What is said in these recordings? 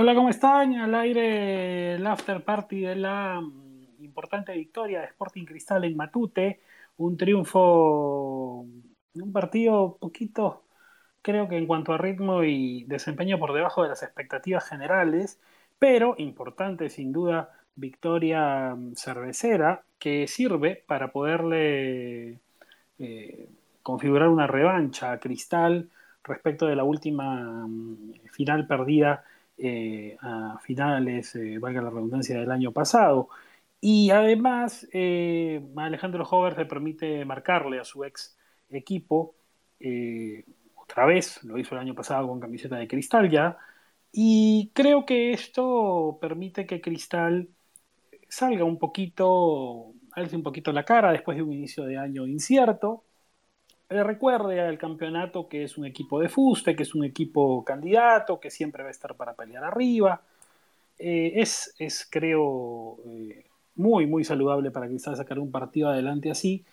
Hola, ¿cómo están? Al aire el after party de la mm, importante victoria de Sporting Cristal en Matute. Un triunfo, un partido poquito, creo que en cuanto a ritmo y desempeño por debajo de las expectativas generales, pero importante sin duda victoria mm, cervecera que sirve para poderle eh, configurar una revancha a Cristal respecto de la última mm, final perdida eh, a finales, eh, valga la redundancia, del año pasado. Y además, eh, Alejandro Hover se permite marcarle a su ex equipo, otra vez, lo hizo el año pasado con camiseta de cristal ya, y creo que esto permite que Cristal salga un poquito, alce un poquito la cara después de un inicio de año incierto, le recuerde al campeonato que es un equipo de fuste, que es un equipo candidato, que siempre va a estar para pelear arriba. Eh, es, es, creo, eh, muy, muy saludable para quizás sacar un partido adelante así.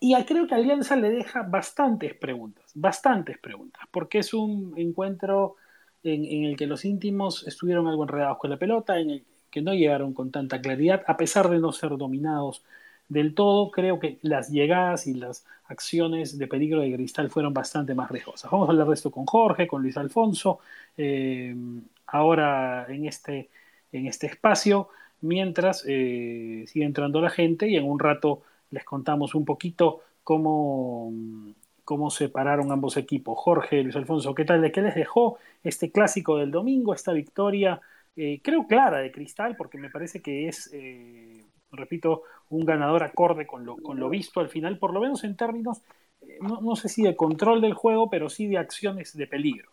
Y creo que Alianza le deja bastantes preguntas, bastantes preguntas, porque es un encuentro en, en, el que los íntimos estuvieron algo enredados con la pelota, en el que no llegaron con tanta claridad, a pesar de no ser dominados del todo, creo que las llegadas y las acciones de peligro de Cristal fueron bastante más riesgosas. Vamos a hablar de esto con Jorge, con Luis Alfonso, eh, ahora en este, en este espacio, mientras eh, sigue entrando la gente y en un rato les contamos un poquito cómo, cómo se pararon ambos equipos. Jorge, Luis Alfonso, ¿qué tal? ¿De qué les dejó este clásico del domingo, esta victoria? Eh, creo clara de Cristal, porque me parece que es repito, un ganador acorde con lo, con lo visto al final, por lo menos en términos, eh, no, sé si de control del juego, pero sí de acciones de peligro.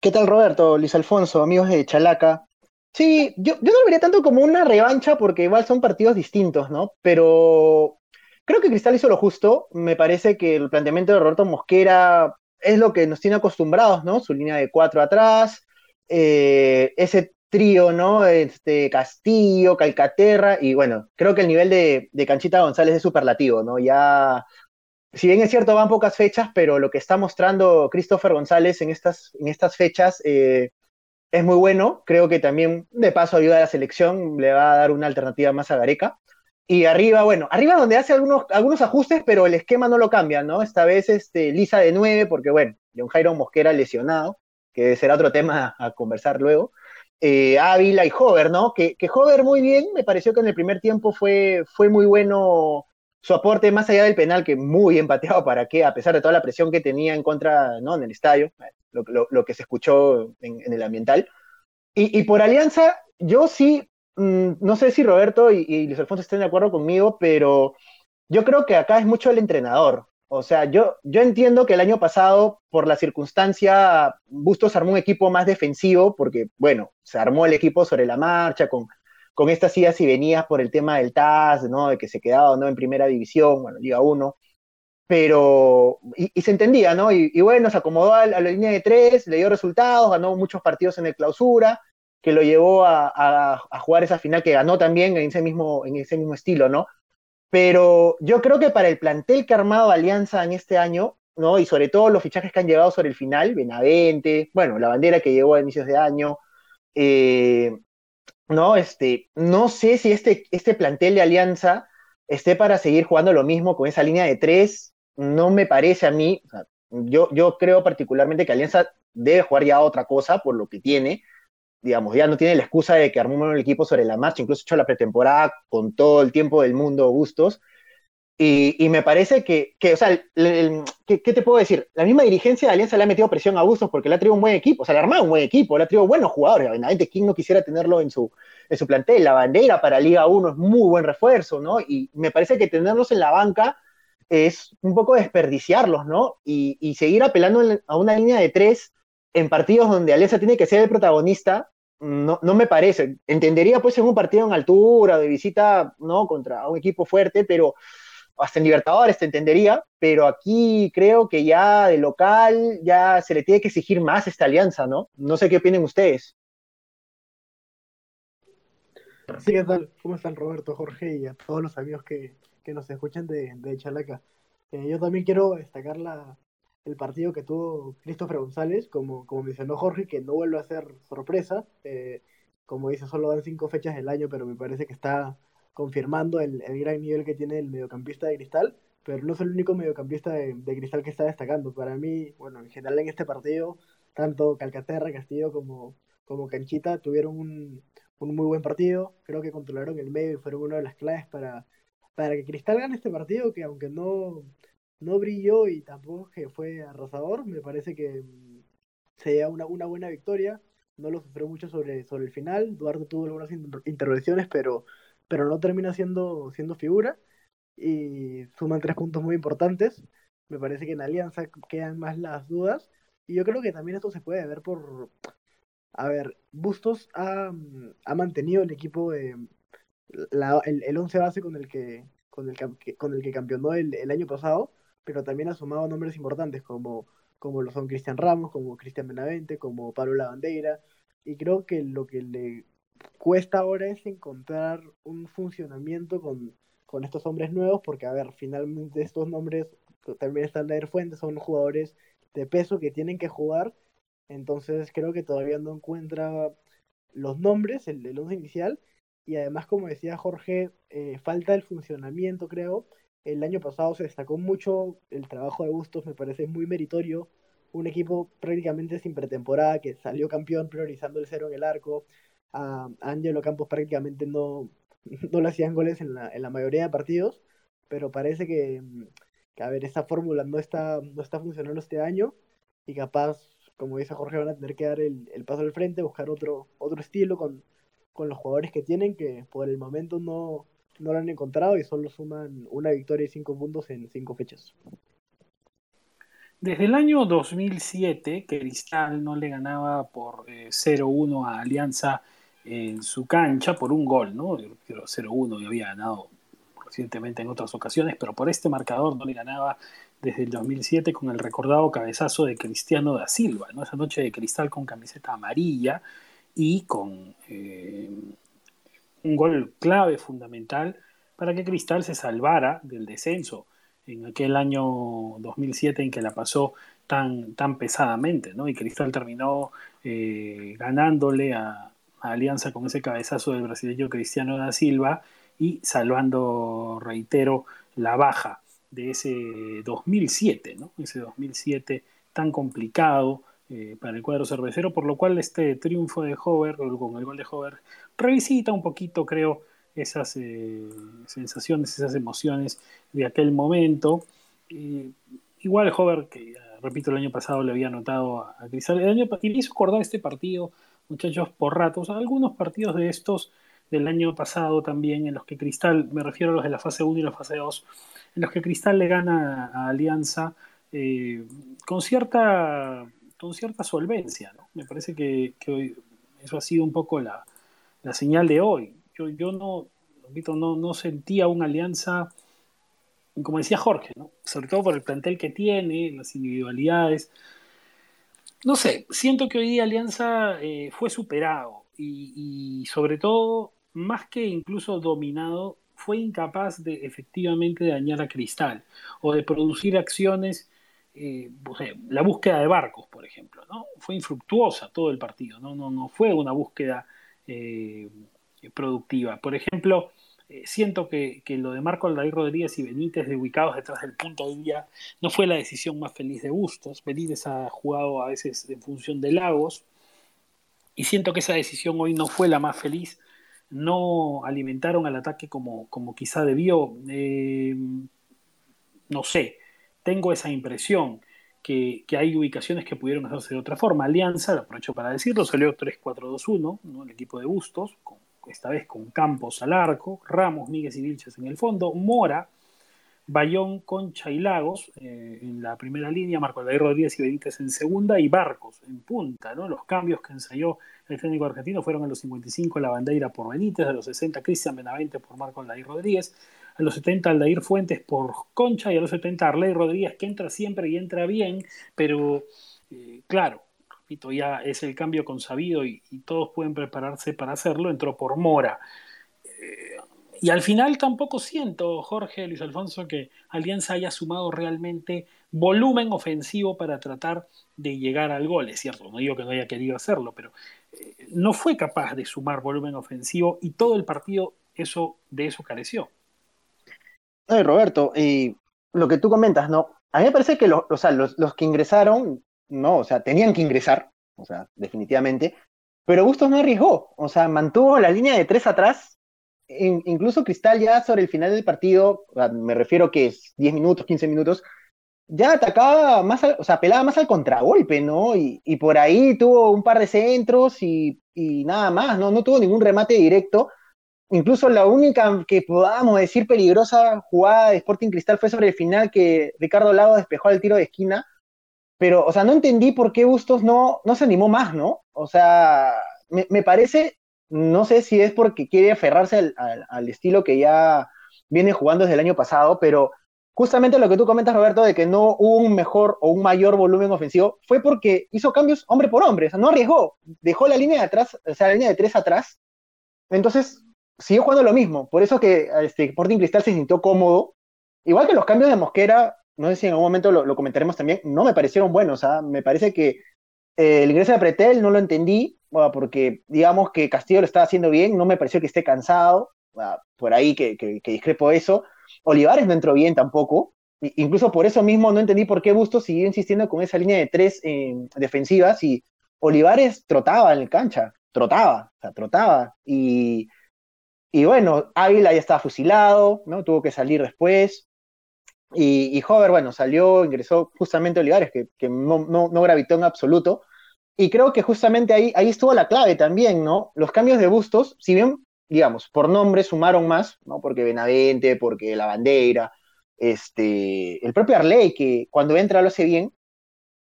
¿Qué tal Roberto, Luis Alfonso, amigos de Chalaca? Sí, yo, yo no lo vería tanto como una revancha porque igual son partidos distintos, ¿no? Pero creo que Cristal hizo lo justo. Me parece que el planteamiento de Roberto Mosquera es lo que nos tiene acostumbrados, ¿no? Su línea de cuatro atrás, eh, ese trío, ¿no? Este, Castillo, Calcaterra, y bueno, creo que el nivel de, Canchita González es superlativo, ¿no? Ya, si bien es cierto, van pocas fechas, pero lo que está mostrando Christopher González en estas, en estas fechas eh, es muy bueno. Creo que también, de paso, ayuda a la selección, le va a dar una alternativa más a Gareca. Y arriba, bueno, arriba donde hace algunos, algunos ajustes, pero el esquema no lo cambia, ¿no? Esta vez este, Lisa de 9, porque bueno, Leon Jairo Mosquera lesionado, que será otro tema a conversar luego. Eh, Ávila y Hover, ¿no? Que, que Hover muy bien, me pareció que en el primer tiempo fue, fue muy bueno su aporte más allá del penal, que muy empateado para qué, a pesar de toda la presión que tenía en contra, ¿no? En el estadio, lo, que se escuchó en, el ambiental. Y, por Alianza, yo sí, mm, no sé si Roberto y, y Luis Alfonso estén de acuerdo conmigo, pero yo creo que acá es mucho el entrenador. O sea, yo, yo entiendo que el año pasado, por la circunstancia, Bustos armó un equipo más defensivo, porque, bueno, se armó el equipo sobre la marcha, con, con estas idas y venidas por el tema del TAS, ¿no? De que se quedaba no en primera división, bueno, Liga 1. Pero, y, se entendía, ¿no? Y, bueno, se acomodó a, la línea de tres, le dio resultados, ganó muchos partidos en el clausura, que lo llevó a, a, jugar esa final que ganó también en ese mismo, en ese mismo estilo, ¿no? Pero yo creo que para el plantel que ha armado Alianza en este año, ¿no? Y sobre todo los fichajes que han llegado sobre el final, Benavente, bueno, la bandera que llegó a inicios de año, eh, no, este, no sé si este, este plantel de Alianza esté para seguir jugando lo mismo con esa línea de tres, no me parece a mí, yo, yo creo particularmente que Alianza debe jugar ya otra cosa por lo que tiene, digamos, ya no tiene la excusa de que armó el equipo sobre la marcha, incluso hecho la pretemporada con todo el tiempo del mundo gustos. Y, me parece que, que o sea, ¿qué, te puedo decir? La misma dirigencia de Alianza le ha metido presión a Bustos porque le ha traído un buen equipo, o sea, le ha armado un buen equipo, le ha traído buenos jugadores. Obviamente, ¿quién no quisiera tenerlo en su, en su plantel? La bandera para Liga 1 es muy buen refuerzo, ¿no? Y me parece que tenerlos en la banca es un poco desperdiciarlos, ¿no? Y, y seguir apelando a una línea de tres en partidos donde Alianza tiene que ser el protagonista, no, no me parece. Entendería pues en un partido en altura, de visita, ¿no? Contra un equipo fuerte, pero hasta en Libertadores te entendería, pero aquí creo que ya de local ya se le tiene que exigir más esta alianza, ¿no? No sé qué opinen ustedes. Sí, ¿qué tal? ¿Cómo están Roberto, Jorge y a todos los amigos que, nos escuchan de, de Chalaca? Eh, yo también quiero destacar la, el partido que tuvo Christopher González, como, como mencionó Jorge, que no vuelve a ser sorpresa. Eh, como dice, solo dan cinco fechas del año, pero me parece que está confirmando el, el, gran nivel que tiene el mediocampista de Cristal, pero no es el único mediocampista de, Cristal que está destacando. Para mí, bueno, en general en este partido, tanto Calcaterra, Castillo como, como Canchita tuvieron un, un muy buen partido. Creo que controlaron el medio y fueron una de las claves para, para que Cristal gane este partido, que aunque no, no brilló y tampoco que fue arrasador, me parece que mm, sería una, una buena victoria. No lo sufrió mucho sobre, sobre el final. Duarte tuvo algunas intervenciones, pero, pero no termina siendo, siendo figura. Y suman tres puntos muy importantes. Me parece que en Alianza quedan más las dudas. Y yo creo que también esto se puede ver por. A ver, Bustos ha, ha mantenido el equipo la, el, el once base con el que, con el, con el que campeonó el, el, año pasado, pero también ha sumado nombres importantes como, como lo son Cristian Ramos, como Cristian Benavente, como Pablo Lavandeira, y creo que lo que le cuesta ahora es encontrar un funcionamiento con, con estos hombres nuevos, porque a ver, finalmente estos nombres también están de Fuentes, son jugadores de peso que tienen que jugar, entonces creo que todavía no encuentra los nombres, el, el once inicial, y además, como decía Jorge, eh, falta el funcionamiento, creo. El año pasado se destacó mucho el trabajo de Bustos, me parece muy meritorio. Un equipo prácticamente sin pretemporada que salió campeón priorizando el cero en el arco. A Angelo Campos prácticamente no, no le hacían goles en la, en la mayoría de partidos, pero parece que, que a ver, esta fórmula no está, no está funcionando este año y capaz, como dice Jorge, van a tener que dar el, el paso al frente, buscar otro, otro estilo con, con los jugadores que tienen, que por el momento no, no lo han encontrado y solo suman una victoria y cinco puntos en cinco fechas. Desde el año 2007, que Cristal no le ganaba por eh, 0-1 a Alianza en su cancha por un gol, ¿no? 0-1 y había ganado recientemente en otras ocasiones, pero por este marcador no le ganaba desde el 2007 con el recordado cabezazo de Cristiano da Silva, ¿no? Esa noche de Cristal con camiseta amarilla, y con eh, un gol clave fundamental para que Cristal se salvara del descenso en aquel año 2007 en que la pasó tan, tan pesadamente, ¿no? Y Cristal terminó eh, ganándole a, Alianza con ese cabezazo del brasileño Cristiano da Silva y salvando, reitero, la baja de ese 2007, ¿no? Ese 2007 tan complicado, eh, para el cuadro cervecero, por lo cual este triunfo de Hover, con el gol de Hover, revisita un poquito, creo, esas eh, sensaciones, esas emociones de aquel momento. Eh, igual Hover, que repito, el año pasado le había anotado a, a Cristal, el año, y me hizo acordar este partido, muchachos, por ratos, algunos partidos de estos del año pasado también, en los que Cristal, me refiero a los de la fase 1 y la fase 2, en los que Cristal le gana a Alianza con cierta con cierta solvencia. ¿no? Me parece que, hoy, eso ha sido un poco la, señal de hoy. Yo, yo no, no, no sentía una alianza, como decía Jorge, ¿no? sobre todo por el plantel que tiene, las individualidades. No sé, siento que hoy día Alianza eh, fue superado y, y, sobre todo, más que incluso dominado, fue incapaz de efectivamente dañar a Cristal o de producir acciones eh, la búsqueda de barcos, por ejemplo, ¿no? Fue infructuosa todo el partido, no, no, no fue una búsqueda eh, productiva. Por ejemplo, eh, siento que, que, lo de Marco Aldair Rodríguez y Benítez de ubicados detrás del punto de día no fue la decisión más feliz de Bustos. Benítez ha jugado a veces en función de Lagos y siento que esa decisión hoy no fue la más feliz. No alimentaron al ataque como, como quizá debió. No sé, tengo esa impresión que, que, hay ubicaciones que pudieron hacerse de otra forma. Alianza, lo aprovecho para decirlo, salió 3-4-2-1, ¿no? el equipo de Bustos, esta vez con Campos al arco, Ramos, Míguez y Vilches en el fondo, Mora, Bayón, Concha y Lagos eh, en la primera línea, Marco Aldair Rodríguez y Benítez en segunda y Barcos en punta. ¿no? Los cambios que ensayó el técnico argentino fueron a los 55 la bandera por Benítez, a los 60 Cristian Benavente por Marco Aldair Rodríguez, a los 70 Aldair Fuentes por Concha y a los 70 Arley Rodríguez, que entra siempre y entra bien, pero eh, claro, repito, ya es el cambio consabido y, y, todos pueden prepararse para hacerlo, entró por Mora. Eh, y al final tampoco siento, Jorge, Luis Alfonso, que Alianza haya sumado realmente volumen ofensivo para tratar de llegar al gol. Es cierto, no digo que no haya querido hacerlo, pero eh, no fue capaz de sumar volumen ofensivo y todo el partido eso, de eso careció. Roberto, y lo que tú comentas, ¿no? A mí me parece que los, los, que ingresaron, no, o sea, tenían que ingresar, o sea, definitivamente, pero Bustos no arriesgó, o sea, mantuvo la línea de tres atrás, incluso Cristal ya sobre el final del partido, me refiero que es 10 minutos, 15 minutos, ya atacaba más, o sea, apelaba más al contragolpe, ¿no? Y, por ahí tuvo un par de centros y, y, nada más, ¿no? No tuvo ningún remate directo. Incluso la única que podamos decir peligrosa jugada de Sporting Cristal fue sobre el final que Ricardo Lago despejó el tiro de esquina. Pero, o sea, no entendí por qué Bustos no, no se animó más, ¿no? O sea, me, parece, no sé si es porque quiere aferrarse al estilo que ya viene jugando desde el año pasado, pero justamente lo que tú comentas, Roberto, de que no hubo un mejor o un mayor volumen ofensivo, fue porque hizo cambios hombre por hombre, o sea, no arriesgó, dejó la línea de atrás, o sea, la línea de tres atrás, entonces siguió jugando lo mismo, por eso que este, Sporting Cristal se sintió cómodo, igual que los cambios de Mosquera, no sé si en algún momento lo, comentaremos también, no me parecieron buenos, ¿ah? me parece que eh, el ingreso de Pretel no lo entendí, porque digamos que Castillo lo estaba haciendo bien, no me pareció que esté cansado, por ahí que, discrepo eso, Olivares no entró bien tampoco. Incluso por eso mismo no entendí por qué Bustos siguió insistiendo con esa línea de tres eh, defensivas y Olivares trotaba en la cancha, trotaba, o sea, trotaba. Y, y bueno, Ávila ya estaba fusilado, ¿no? Tuvo que salir después. Y, y Hover, bueno, salió, ingresó justamente Olivares, que, no, no, no, gravitó en absoluto. Y creo que justamente ahí, ahí estuvo la clave también, ¿no? Los cambios de Bustos, si bien digamos, por nombre sumaron más, ¿no? Porque Benavente, porque La Bandera, este, el propio Arley, que cuando entra lo hace bien,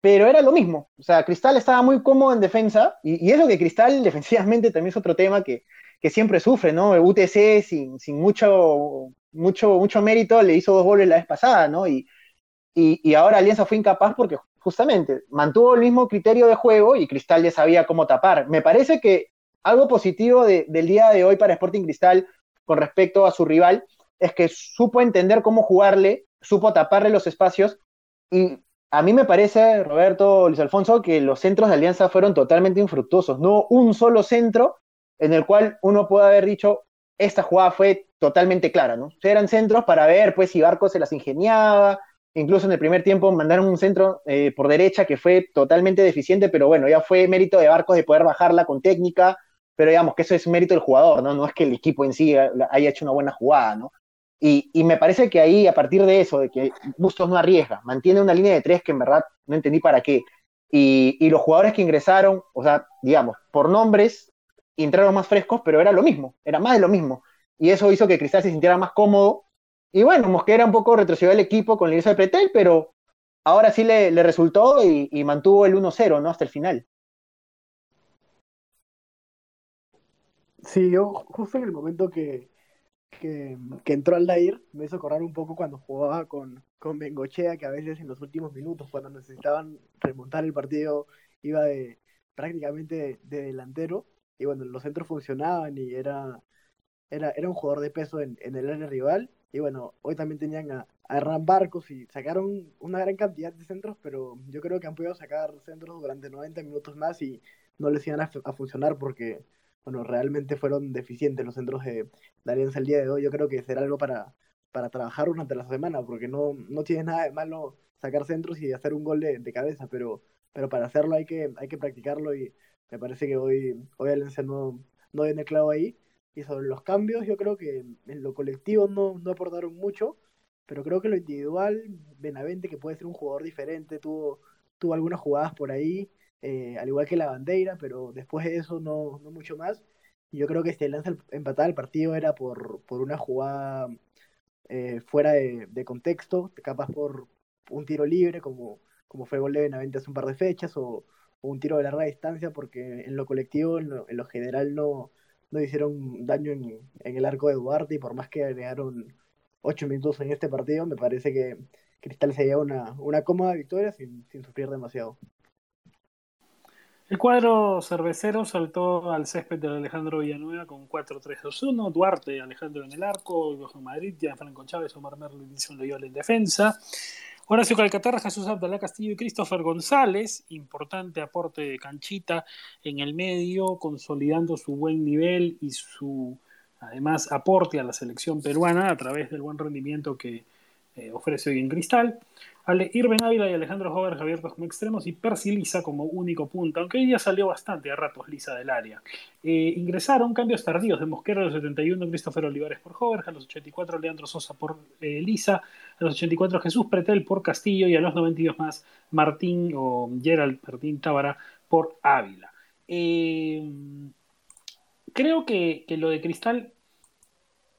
pero era lo mismo. O sea, Cristal estaba muy cómodo en defensa, y eso que Cristal defensivamente también es otro tema que, que siempre sufre, ¿no? El UTC sin, sin mucho, mucho, mucho mérito le hizo dos goles la vez pasada, ¿no? Y, y, y, ahora Alianza fue incapaz porque justamente mantuvo el mismo criterio de juego y Cristal ya sabía cómo tapar. Me parece que algo positivo del día de hoy para Sporting Cristal con respecto a su rival es que supo entender cómo jugarle, supo taparle los espacios y a mí me parece, Roberto, Luis Alfonso, que los centros de Alianza fueron totalmente infructuosos. No un solo centro en el cual uno pueda haber dicho, esta jugada fue totalmente clara, ¿no? eran centros para ver, pues, si Barco se las ingeniaba, incluso en el primer tiempo mandaron un centro eh, por derecha que fue totalmente deficiente, pero bueno, ya fue mérito de Barcos de poder bajarla con técnica, pero digamos que eso es mérito del jugador, ¿no? No es que el equipo en sí haya hecho una buena jugada, ¿no? Y, y me parece que ahí, a partir de eso, de que Bustos no arriesga, mantiene una línea de tres que en verdad no entendí para qué. Y, y los jugadores que ingresaron, o sea, digamos, por nombres, entraron más frescos, pero era lo mismo, era más de lo mismo. Y eso hizo que Cristal se sintiera más cómodo. Y bueno, Mosquera un poco retrocedió el equipo con el inicio de Pretel, pero ahora sí le, le resultó y, y mantuvo el 1-0, ¿no? Hasta el final. Sí, yo justo en el momento que, que, que entró Aldair me hizo correr un poco cuando jugaba con, con Bengochea, que a veces en los últimos minutos, cuando necesitaban remontar el partido, iba prácticamente de, delantero. Y bueno, los centros funcionaban y era, era, era un jugador de peso en, en el área rival. Y bueno, hoy también tenían a, a Barcos y sacaron una gran cantidad de centros, pero yo creo que han podido sacar centros durante 90 minutos más y no les iban a, a funcionar porque bueno, realmente fueron deficientes los centros de, Alianza el día de hoy. Yo creo que será algo para, para trabajar durante la semana, porque no, no tiene nada de malo sacar centros y hacer un gol de, cabeza, pero, pero para hacerlo hay que, hay que practicarlo y me parece que hoy, hoy Alianza no, no viene clavo ahí. Y sobre los cambios, yo creo que en lo colectivo no, no aportaron mucho, pero creo que lo individual, Benavente, que puede ser un jugador diferente, tuvo, tuvo algunas jugadas por ahí, eh, al igual que la bandera, pero después de eso no, no mucho más. Y yo creo que este lanza empatada el partido era por, por una jugada eh, fuera de, de, contexto, capaz por un tiro libre, como, como fue el gol de Benavente hace un par de fechas, o, un tiro de larga distancia, porque en lo colectivo, en lo, general, no, no hicieron daño en, el arco de Duarte, y por más que agregaron ocho minutos en este partido, me parece que Cristal se lleva una, una cómoda victoria sin, sufrir demasiado. El cuadro cervecero saltó al césped de Alejandro Villanueva con 4-3-2-1. Duarte, Alejandro en el arco, Johan Madrid, Gianfranco Chávez, Omar Merlo y Loyola en defensa. Horacio Calcaterra, Jesús Abdalá Castillo y Christopher González, importante aporte de canchita en el medio, consolidando su buen nivel y su además aporte a la selección peruana a través del buen rendimiento que eh, ofrece hoy en Cristal. Ale, Irben Ávila y Alejandro Jover abiertos como extremos y Percy Lisa como único punto, aunque hoy día salió bastante a ratos Lisa del área. Eh, ingresaron cambios tardíos de Mosquera a los 71, Christopher Olivares por Jover, a los 84 Leandro Sosa por eh, Lisa, a los 84 Jesús Pretel por Castillo y a los 92 más Martín o Gerald Martín Tábara por Ávila. creo que, lo de Cristal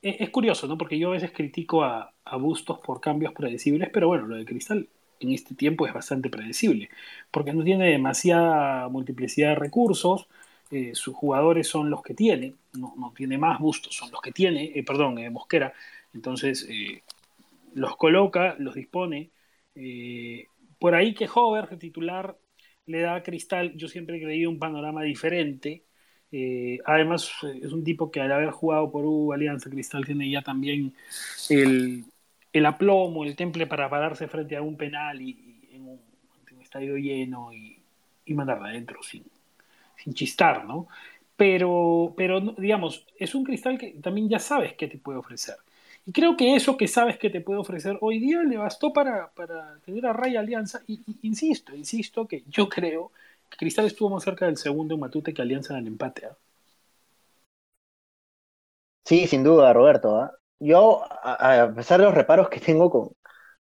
es, curioso, ¿no? Porque yo a veces critico a, Bustos por cambios predecibles, pero bueno, lo de Cristal en este tiempo es bastante predecible, porque no tiene demasiada multiplicidad de recursos, eh, sus jugadores son los que tiene, no, tiene más Bustos, son los que tiene, eh, perdón, eh, Mosquera, entonces los coloca, los dispone. por ahí que Hover, titular, le da a Cristal, yo siempre he creído un panorama diferente, eh, además, eh, es un tipo que al haber jugado por U, Alianza Cristal, tiene ya también el, el aplomo, el temple para pararse frente a un penal y, en, un, estadio lleno y, y mandarla adentro sin, sin chistar, ¿no? Pero, pero, digamos, es un cristal que también ya sabes qué te puede ofrecer. Y creo que eso que sabes que te puede ofrecer hoy día le bastó para, para tener a Raya Alianza. Y, insisto, insisto que yo creo Cristal estuvo más cerca del segundo Matute que Alianza en el empate. ¿ah? Sí, sin duda, Roberto. ¿ah? Yo, a, pesar de los reparos que tengo con,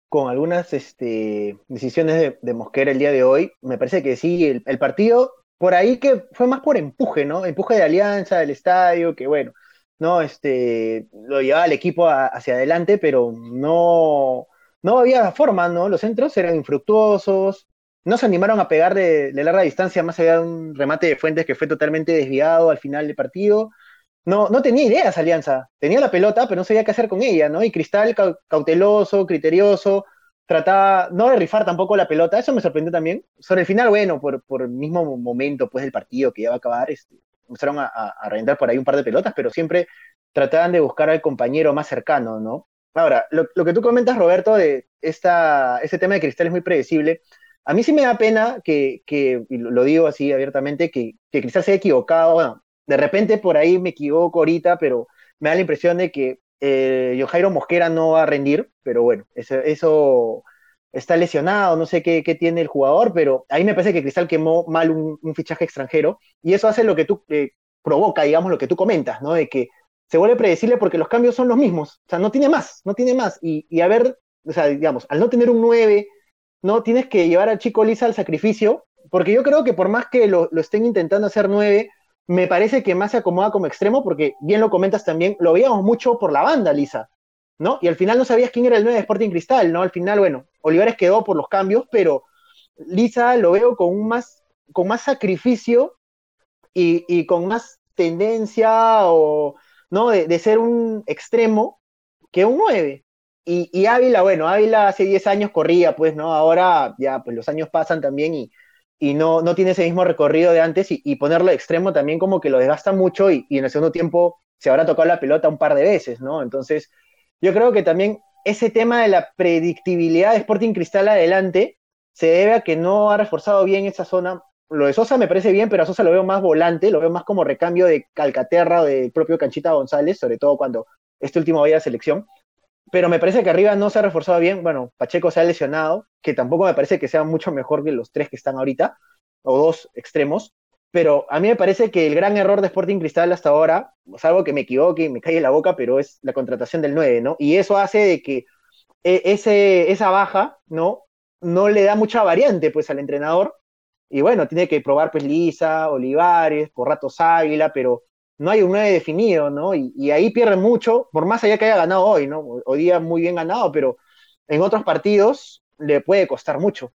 con algunas este, decisiones de, Mosquera el día de hoy, me parece que sí, el, partido, por ahí que fue más por empuje, ¿no? Empuje de Alianza, del estadio, que bueno, no, este, lo llevaba el equipo hacia adelante, pero no, no había forma, ¿no? Los centros eran infructuosos, no se animaron a pegar de, larga distancia más allá de un remate de Fuentes que fue totalmente desviado al final del partido. No, no tenía ideas Alianza. Tenía la pelota, pero no sabía qué hacer con ella, ¿no? Y Cristal cauteloso, criterioso, trataba no de rifar tampoco la pelota. Eso me sorprendió también. Sobre el final, bueno, por, por el mismo momento pues, del partido que ya va a acabar, este, empezaron a, a, reventar por ahí un par de pelotas, pero siempre trataban de buscar al compañero más cercano, ¿no? Ahora, lo, lo que tú comentas, Roberto, de esta, este tema de Cristal es muy predecible. A mí sí me da pena que, que y lo digo así abiertamente, que, que se haya equivocado. Bueno, de repente por ahí me equivoco ahorita, pero me da la impresión de que eh, Jairo Mosquera no va a rendir, pero bueno, eso, eso está lesionado, no sé qué, qué, tiene el jugador, pero ahí me parece que Cristal quemó mal un, fichaje extranjero y eso hace lo que tú eh, provoca, digamos, lo que tú comentas, ¿no? De que se vuelve predecible porque los cambios son los mismos, o sea, no tiene más, no tiene más. Y, y a ver, o sea, digamos, al no tener un 9, no tienes que llevar al chico Lisa al sacrificio, porque yo creo que por más que lo, estén intentando hacer nueve, me parece que más se acomoda como extremo, porque bien lo comentas también, lo veíamos mucho por la banda, Lisa, ¿no? Y al final no sabías quién era el 9 de Sporting Cristal, ¿no? Al final, bueno, Olivares quedó por los cambios, pero Lisa lo veo con un más, con más sacrificio y, con más tendencia o, ¿no? De, de, ser un extremo que un 9. Y, Ávila, bueno, Ávila hace 10 años corría, pues, ¿no? Ahora ya, pues los años pasan también y, no, no tiene ese mismo recorrido de antes y, ponerlo de extremo también como que lo desgasta mucho y, en el segundo tiempo se habrá tocado la pelota un par de veces, ¿no? Entonces, yo creo que también ese tema de la predictibilidad de Sporting Cristal adelante se debe a que no ha reforzado bien esa zona. Lo de Sosa me parece bien, pero a Sosa lo veo más volante, lo veo más como recambio de Calcaterra o del propio Canchita González, sobre todo cuando este último vaya a selección pero me parece que arriba no se ha reforzado bien. Bueno, Pacheco se ha lesionado, que tampoco me parece que sea mucho mejor que los tres que están ahorita, o dos extremos. Pero a mí me parece que el gran error de Sporting Cristal hasta ahora, salvo que me equivoque y me calle la boca, pero es la contratación del 9, ¿no? Y eso hace de que e, ese, esa baja, ¿no? No le da mucha variante, pues, al entrenador. Y bueno, tiene que probar, pues, Lisa, Olivares, por ratos Águila, pero no hay un 9 definido, ¿no? Y, ahí pierde mucho, por más allá que haya ganado hoy, ¿no? Hoy día muy bien ganado, pero en otros partidos le puede costar mucho.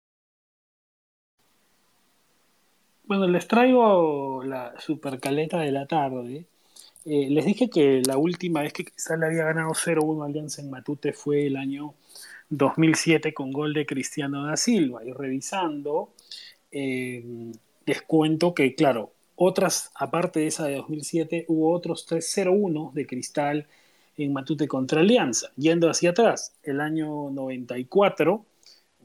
Bueno, les traigo la supercaleta de la tarde. Eh, les dije que la última vez que Cristal había ganado 0-1 Alianza en Matute fue el año 2007 con gol de Cristiano da Silva. Y revisando, eh, les cuento que, claro, otras, aparte de esa de 2007, hubo otros 3-0-1 de Cristal en Matute contra Alianza. Yendo hacia atrás, el año 94,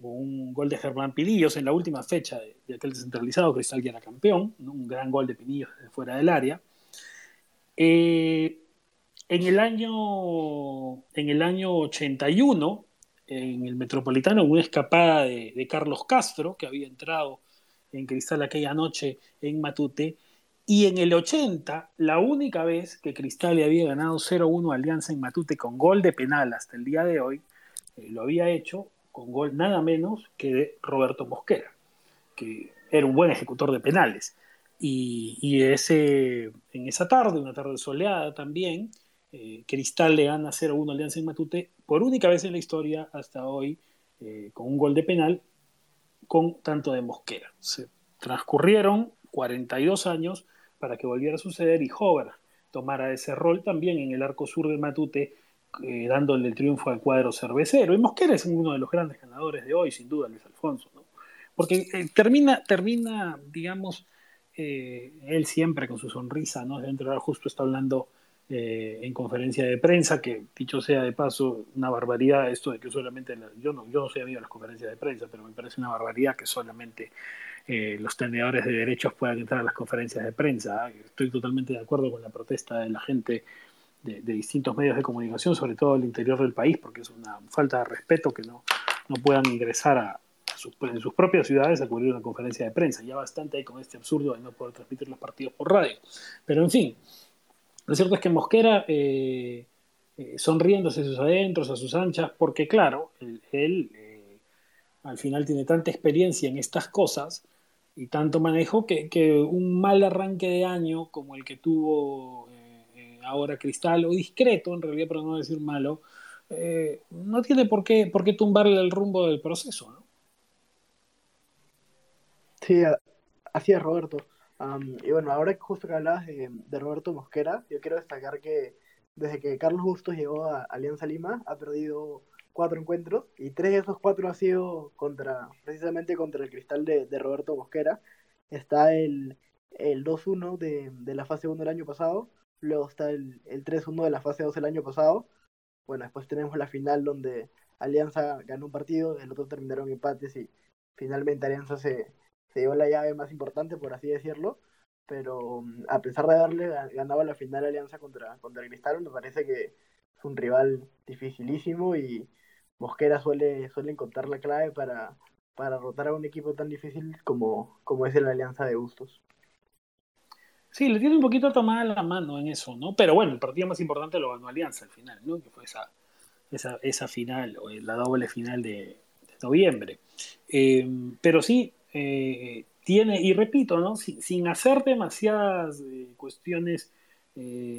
un gol de Germán Pinillos en la última fecha de, aquel descentralizado, Cristal ya era campeón, un gran gol de Pinillos fuera del área. Eh, en, el año, en el año 81, en el Metropolitano, una escapada de, Carlos Castro, que había entrado en Cristal aquella noche en Matute, y en el 80, la única vez que Cristal le había ganado 0-1 a Alianza en Matute con gol de penal hasta el día de hoy, eh, lo había hecho con gol nada menos que de Roberto Mosquera, que era un buen ejecutor de penales. Y, ese, en esa tarde, una tarde soleada también, eh, Cristal le gana 0-1 a Alianza en Matute por única vez en la historia hasta hoy, eh, con un gol de penal con tanto de Mosquera. Se transcurrieron 42 años para que volviera a suceder y Hover tomara ese rol también en el arco sur de Matute eh, dándole el triunfo al cuadro cervecero. Y Mosquera es uno de los grandes ganadores de hoy, sin duda, Luis Alfonso, ¿no? Porque eh, termina, termina, digamos, eh, él siempre con su sonrisa, ¿no? Dentro de justo está hablando en conferencia de prensa, que dicho sea de paso, una barbaridad esto de que solamente, yo, no, yo no soy amigo de las conferencias de prensa, pero me parece una barbaridad que solamente los tenedores de derechos puedan entrar a las conferencias de prensa. Estoy totalmente de acuerdo con la protesta de la gente de, distintos medios de comunicación, sobre todo al interior del país, porque es una falta de respeto que no, no puedan ingresar a, sus, en sus propias ciudades a cubrir una conferencia de prensa. Ya bastante hay con este absurdo de no poder transmitir los partidos por radio. Pero en fin, lo cierto es que Mosquera, eh, eh, sonriéndose a sus adentros, a sus anchas, porque claro, él, eh, al final tiene tanta experiencia en estas cosas y tanto manejo que, que un mal arranque de año como el que tuvo ahora Cristal, o discreto en realidad, para no decir malo, eh, no tiene por qué, por qué tumbarle el rumbo del proceso, ¿no? Sí, así es, Roberto. Y bueno, ahora justo que hablabas de, Roberto Mosquera, yo quiero destacar que desde que Carlos Bustos llegó a Alianza Lima, ha perdido cuatro encuentros y tres de esos cuatro ha sido contra, precisamente contra el cristal de, Roberto Mosquera. Está el, el 2-1 de, de, la fase 1 del año pasado, Luego está el, el 3-1 de la fase 2 el año pasado. Bueno, después tenemos la final donde Alianza ganó un partido, el otro terminaron empates y finalmente Alianza se, se llevó la llave más importante, por así decirlo. Pero mm, a pesar de haberle ganado la final Alianza contra, contra Cristal, me parece que es un rival dificilísimo y Mosquera suele, suele encontrar la clave para, para rotar a un equipo tan difícil como, como es el Alianza de Bustos. Sí, le tiene un poquito tomada la mano en eso, ¿no? Pero bueno, el partido más importante lo ganó Alianza al final, ¿no? Que fue esa, esa, esa final, o la doble final de, noviembre. Eh, pero sí, eh, tiene, y repito, ¿no? Sin, hacer demasiadas eh, cuestiones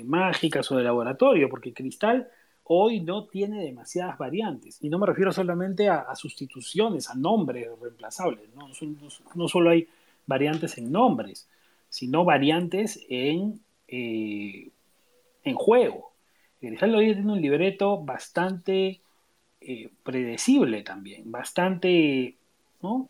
mágicas o de laboratorio, porque Cristal hoy no tiene demasiadas variantes. Y no me refiero solamente a, sustituciones, a nombres reemplazables, ¿no? solo hay variantes en nombres sino variantes en, eh, en juego. Grijaldo hoy tiene un libreto bastante eh, predecible también, bastante ¿no?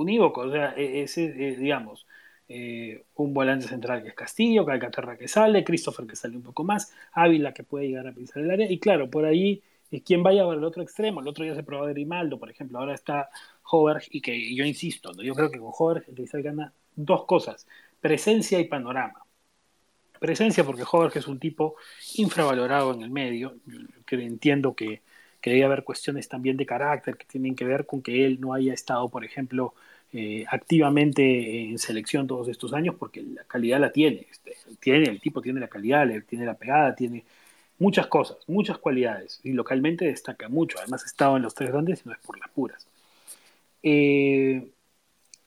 Unívoco, o sea, e, ese, digamos, eh, un volante central que es Castillo, Calcaterra que sale, Christopher que sale un poco más, Ávila que puede llegar a pisar el área, y claro, por ahí quien vaya para el otro extremo, el otro ya se probó Grimaldo, por ejemplo, ahora está Hover, y que yo insisto, yo creo que con Hover el Cristal gana dos cosas, presencia y panorama. Presencia porque Jorge es un tipo infravalorado en el medio, que entiendo que, que haber cuestiones también de carácter que tienen que ver con que él no haya estado, por ejemplo, eh, activamente en selección todos estos años, porque la calidad la tiene, este, tiene, el tipo tiene la calidad, tiene la pegada, tiene muchas cosas, muchas cualidades, y localmente destaca mucho, además ha estado en los tres grandes y no es por las puras. Eh,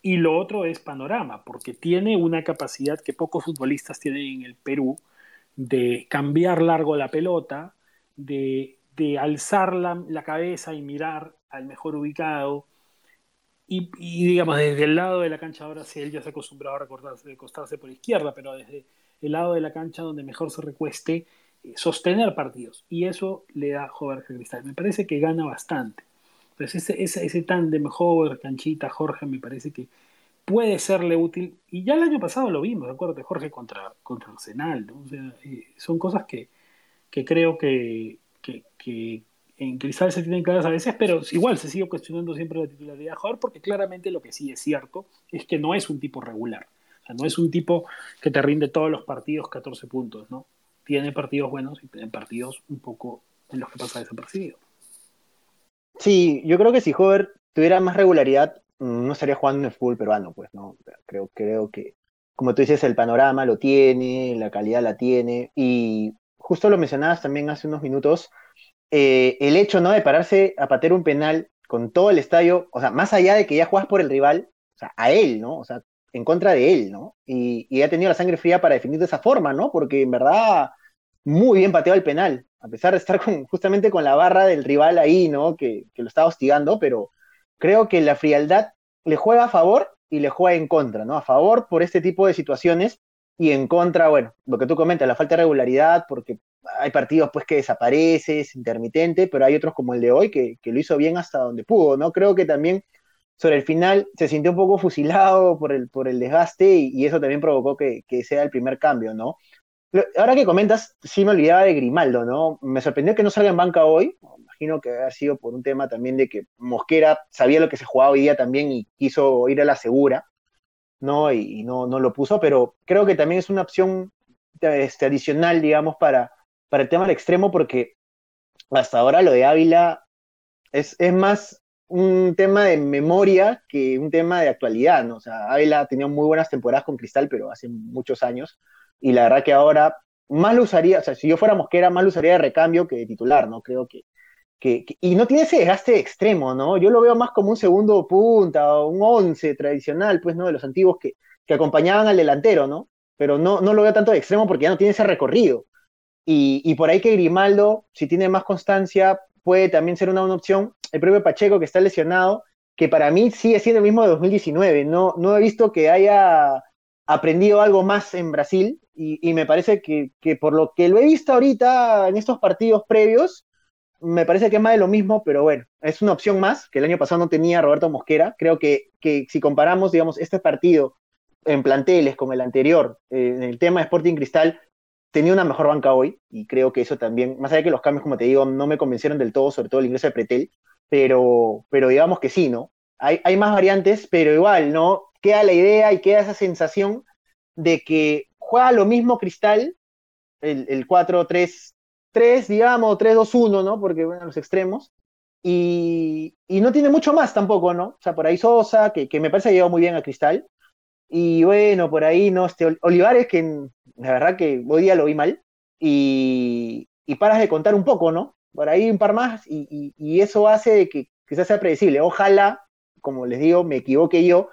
y lo otro es panorama, porque tiene una capacidad que pocos futbolistas tienen en el Perú de cambiar largo la pelota, de, alzar la, cabeza y mirar al mejor ubicado. Y, digamos, desde el lado de la cancha, ahora sí, él ya se acostumbrado a recostarse, por izquierda, pero desde el lado de la cancha donde mejor se recueste, eh, sostener partidos. Y eso le da Jorge Cristal. Me parece que gana bastante. Entonces ese, ese, tan de mejor canchita, Jorge, me parece que puede serle útil. Y ya el año pasado lo vimos, de Jorge contra, contra Arsenal. Eh, son cosas que, creo que, en Cristal se tienen claras a veces, pero igual se sigue cuestionando siempre la titularidad de jugador porque claramente lo que sí es cierto es que no es un tipo regular. O sea, no es un tipo que te rinde todos los partidos 14 puntos, ¿no? Tiene partidos buenos y tiene partidos un poco en los que pasa desapercibido. Sí, yo creo que si Hover tuviera más regularidad, mm, no estaría jugando en el fútbol peruano, pues, ¿no? Creo, creo que, como tú dices, el panorama lo tiene, la calidad la tiene, y justo lo mencionabas también hace unos minutos, eh, el hecho, ¿no? De pararse a patear un penal con todo el estadio, o sea, más allá de que ya juegas por el rival, o sea, a él, ¿no? O sea, en contra de él, ¿no? Y, y ha tenido la sangre fría para definir de esa forma, ¿no? Porque en verdad, muy bien pateado el penal, a pesar de estar con, justamente con la barra del rival ahí, ¿no? Que, que lo estaba hostigando, pero creo que la frialdad le juega a favor y le juega en contra, ¿no? A favor por este tipo de situaciones y en contra, bueno, lo que tú comentas, la falta de regularidad, porque hay partidos pues que desaparece, es intermitente, pero hay otros como el de hoy que, que, lo hizo bien hasta donde pudo, ¿no? Creo que también sobre el final se sintió un poco fusilado por el, por el desgaste y, y eso también provocó que, que, sea el primer cambio, ¿no? Ahora que comentas, sí me olvidaba de Grimaldo, ¿no? Me sorprendió que no salga en banca hoy, imagino que ha sido por un tema también de que Mosquera sabía lo que se jugaba hoy día también y quiso ir a la segura, ¿no? Y, no, no lo puso, pero creo que también es una opción este, adicional, digamos, para, para el tema del extremo, porque hasta ahora lo de Ávila es, es más un tema de memoria que un tema de actualidad, ¿no? O sea, Ávila tenido muy buenas temporadas con Cristal, pero hace muchos años, y la verdad que ahora más lo usaría, o sea, si yo fuera Mosquera, más lo usaría de recambio que de titular, ¿no? Creo que, que, que, y no tiene ese desgaste extremo, ¿no? Yo lo veo más como un segundo punta o un once tradicional, pues, ¿no? De los antiguos que, que acompañaban al delantero, ¿no? Pero no, no lo veo tanto de extremo porque ya no tiene ese recorrido. Y, y, por ahí que Grimaldo, si tiene más constancia, puede también ser una, una, opción. El propio Pacheco, que está lesionado, que para mí sigue siendo el mismo de 2019. No, no he visto que haya aprendido algo más en Brasil y, y me parece que, que, por lo que lo he visto ahorita en estos partidos previos, me parece que es más de lo mismo, pero bueno, es una opción más que el año pasado no tenía Roberto Mosquera. Creo que, que si comparamos, digamos, este partido en planteles con el anterior, eh, en el tema de Sporting Cristal, tenía una mejor banca hoy y creo que eso también, más allá de que los cambios, como te digo, no me convencieron del todo, sobre todo el ingreso de Pretel, pero, pero digamos que sí, ¿no? Hay, hay más variantes, pero igual, ¿no? Queda la idea y queda esa sensación de que juega lo mismo Cristal, el, el 4-3-3, digamos, 3-2-1, ¿no? Porque, bueno, los extremos, y, y, no tiene mucho más tampoco, ¿no? O sea, por ahí Sosa, que, que me parece que llegado muy bien a Cristal, y bueno, por ahí, ¿no? Este, Olivares, que la verdad que hoy día lo vi mal, y, y paras de contar un poco, ¿no? Por ahí un par más, y, y, y eso hace que quizás sea predecible. Ojalá, como les digo, me equivoque yo,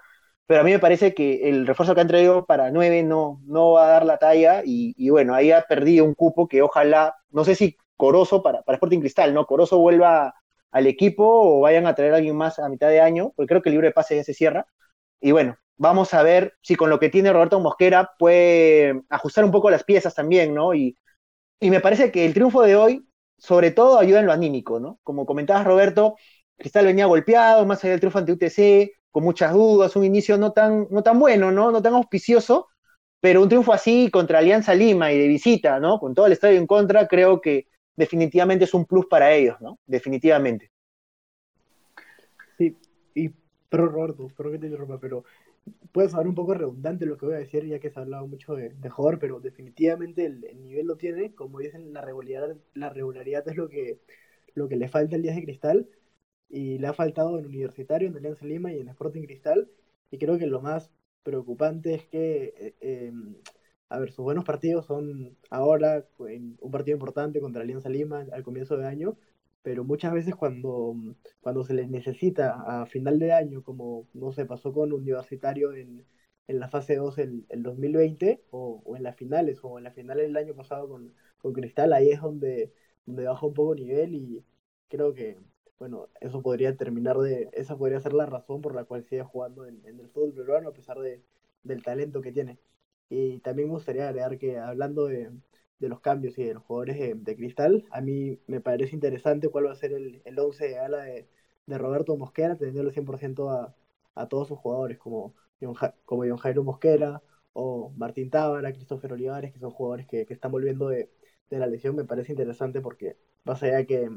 pero a mí me parece que el refuerzo que han traído para 9 no, no va a dar la talla, y, y bueno, ahí ha perdido un cupo que ojalá, no sé si Corozo para, para Sporting Cristal, ¿no? Corozo vuelva al equipo o vayan a traer a alguien más a mitad de año, porque creo que el libre de ya se cierra. Y bueno, vamos a ver si con lo que tiene Roberto Mosquera puede ajustar un poco las piezas también, ¿no? Y, y me parece que el triunfo de hoy, sobre todo, ayuda en lo anímico, ¿no? Como comentabas, Roberto, Cristal venía golpeado, más allá del triunfo ante UTC, con muchas dudas, un inicio no tan, no tan bueno, ¿no? No tan auspicioso, pero un triunfo así contra Alianza Lima y de visita, ¿no? Con todo el estadio en contra, creo que definitivamente es un plus para ellos, ¿no? Definitivamente. Sí, y pero Roberto, espero que te interrumpa, pero puede sonar un poco redundante lo que voy a decir, ya que se ha hablado mucho de, de pero definitivamente el, el, nivel lo tiene, como dicen, la regularidad, la regularidad es lo que, lo que le falta al Díaz de Cristal, y le ha faltado en Universitario, en Alianza Lima y en Sporting Cristal, y creo que lo más preocupante es que, eh, eh, a ver, sus buenos partidos son ahora, un partido importante contra Alianza Lima al comienzo de año, pero muchas veces cuando, cuando se les necesita a final de año, como no se pasó con Universitario en, en la fase 2 el, el 2020, o, o, en las finales, o en la final del año pasado con, con Cristal, ahí es donde, donde baja un poco nivel y creo que, bueno, eso podría terminar de, esa podría ser la razón por la cual sigue jugando en, en el fútbol peruano a pesar de, del talento que tiene. Y también me gustaría agregar que hablando de, de los cambios y de los jugadores de, de, Cristal. A mí me parece interesante cuál va a ser el, el once de ala de, de, Roberto Mosquera, teniendo el 100% a, a todos sus jugadores, como John, como John Jairo Mosquera o Martín Tábara, Cristófer Olivares, que son jugadores que, que están volviendo de, de, la lesión. Me parece interesante porque, más allá que